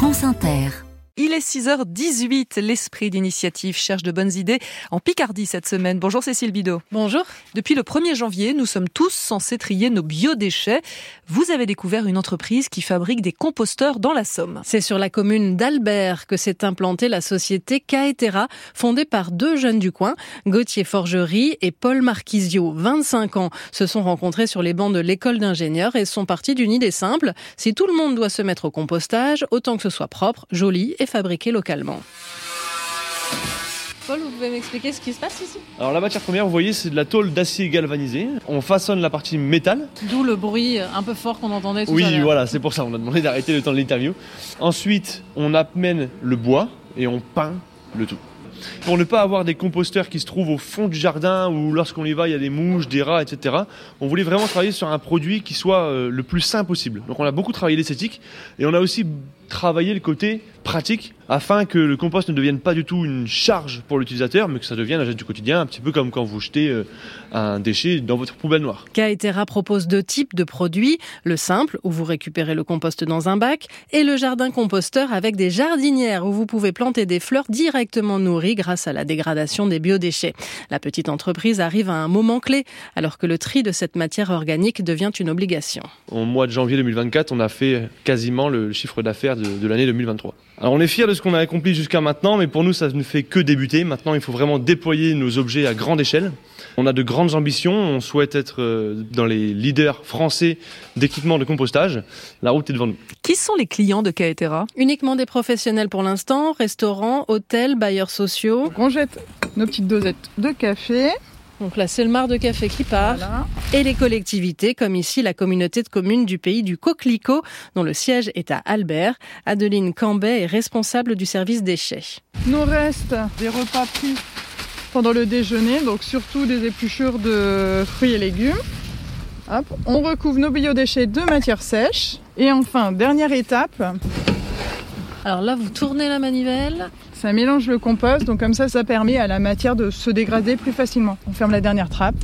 France Inter. Il est 6h18. L'esprit d'initiative cherche de bonnes idées en Picardie cette semaine. Bonjour Cécile Bidot. Bonjour. Depuis le 1er janvier, nous sommes tous censés trier nos biodéchets. Vous avez découvert une entreprise qui fabrique des composteurs dans la Somme. C'est sur la commune d'Albert que s'est implantée la société Caetera, fondée par deux jeunes du coin, Gauthier Forgerie et Paul Marquisio, 25 ans, se sont rencontrés sur les bancs de l'école d'ingénieurs et sont partis d'une idée simple. Si tout le monde doit se mettre au compostage, autant que ce soit propre, joli et fabriqué localement. Paul, vous pouvez m'expliquer ce qui se passe ici? Alors la matière première, vous voyez, c'est de la tôle d'acier galvanisé. On façonne la partie métal. D'où le bruit un peu fort qu'on entendait tout oui, à l'heure. voilà, c'est pour ça. On a demandé d'arrêter le temps de l'interview. Ensuite, on amène le bois et on peint le tout. Pour ne pas avoir des composteurs qui se trouvent au fond du jardin où lorsqu'on y va, il y a des mouches, des rats, etc. On voulait vraiment travailler sur un produit qui soit euh, le plus sain possible. Donc on a beaucoup travaillé l'esthétique et on a aussi travaillé le côté pratique afin que le compost ne devienne pas du tout une charge pour l'utilisateur, mais que ça devienne un geste du quotidien, un petit peu comme quand vous jetez euh, un déchet dans votre poubelle noire. Caetera propose deux types de produits, le simple où vous récupérez le compost dans un bac et le jardin composteur avec des jardinières où vous pouvez planter des fleurs directement nourries grâce à la dégradation des biodéchets. La petite entreprise arrive à un moment clé alors que le tri de cette matière organique devient une obligation. Au mois de janvier 2024, on a fait quasiment le chiffre d'affaires de, de l'année 2023. Alors on est fiers de ce qu'on a accompli jusqu'à maintenant, mais pour nous ça ne fait que débuter. Maintenant il faut vraiment déployer nos objets à grande échelle. On a de grandes ambitions, on souhaite être euh, dans les leaders français d'équipement de compostage. La route est devant nous. Qui sont les clients de Caetera Uniquement des professionnels pour l'instant, restaurants, hôtels, bailleurs sociaux. Donc on jette nos petites dosettes de café. Donc là, c'est le mar de café qui part. Voilà. Et les collectivités, comme ici la communauté de communes du pays du Coquelicot, dont le siège est à Albert. Adeline Cambet est responsable du service déchets. Nous reste des repas pris pendant le déjeuner, donc surtout des épluchures de fruits et légumes. Hop, on recouvre nos biodéchets de matière sèche. Et enfin, dernière étape, Alors là, vous tournez la manivelle. ça mélange le compost, donc comme ça, ça permet à la matière de se dégrader plus facilement. On ferme la dernière trappe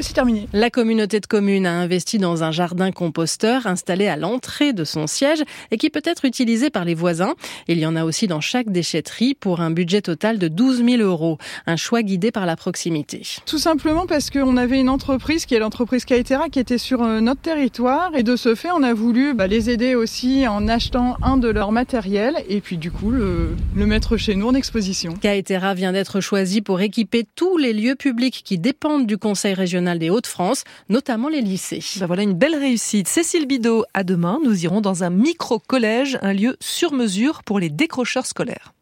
et c'est terminé. La communauté de communes a investi dans un jardin composteur installé à l'entrée de son siège et qui peut être utilisé par les voisins. Il y en a aussi dans chaque déchetterie pour un budget total de 12 000 euros. Un choix guidé par la proximité. Tout simplement parce qu'on avait une entreprise qui est l'entreprise Caetera qui était sur euh, notre territoire et de ce fait on a voulu bah, les aider aussi en achetant un de leurs matériels et puis du coup le, le mettre chez nous en exposition. Caetera vient d'être choisi pour équiper tous les lieux publics qui dépendent du Conseil régional des Hauts-de-France, notamment les lycées. Ben voilà une belle réussite. Cécile Bidot, à demain, nous irons dans un micro-collège, un lieu sur mesure pour les décrocheurs scolaires.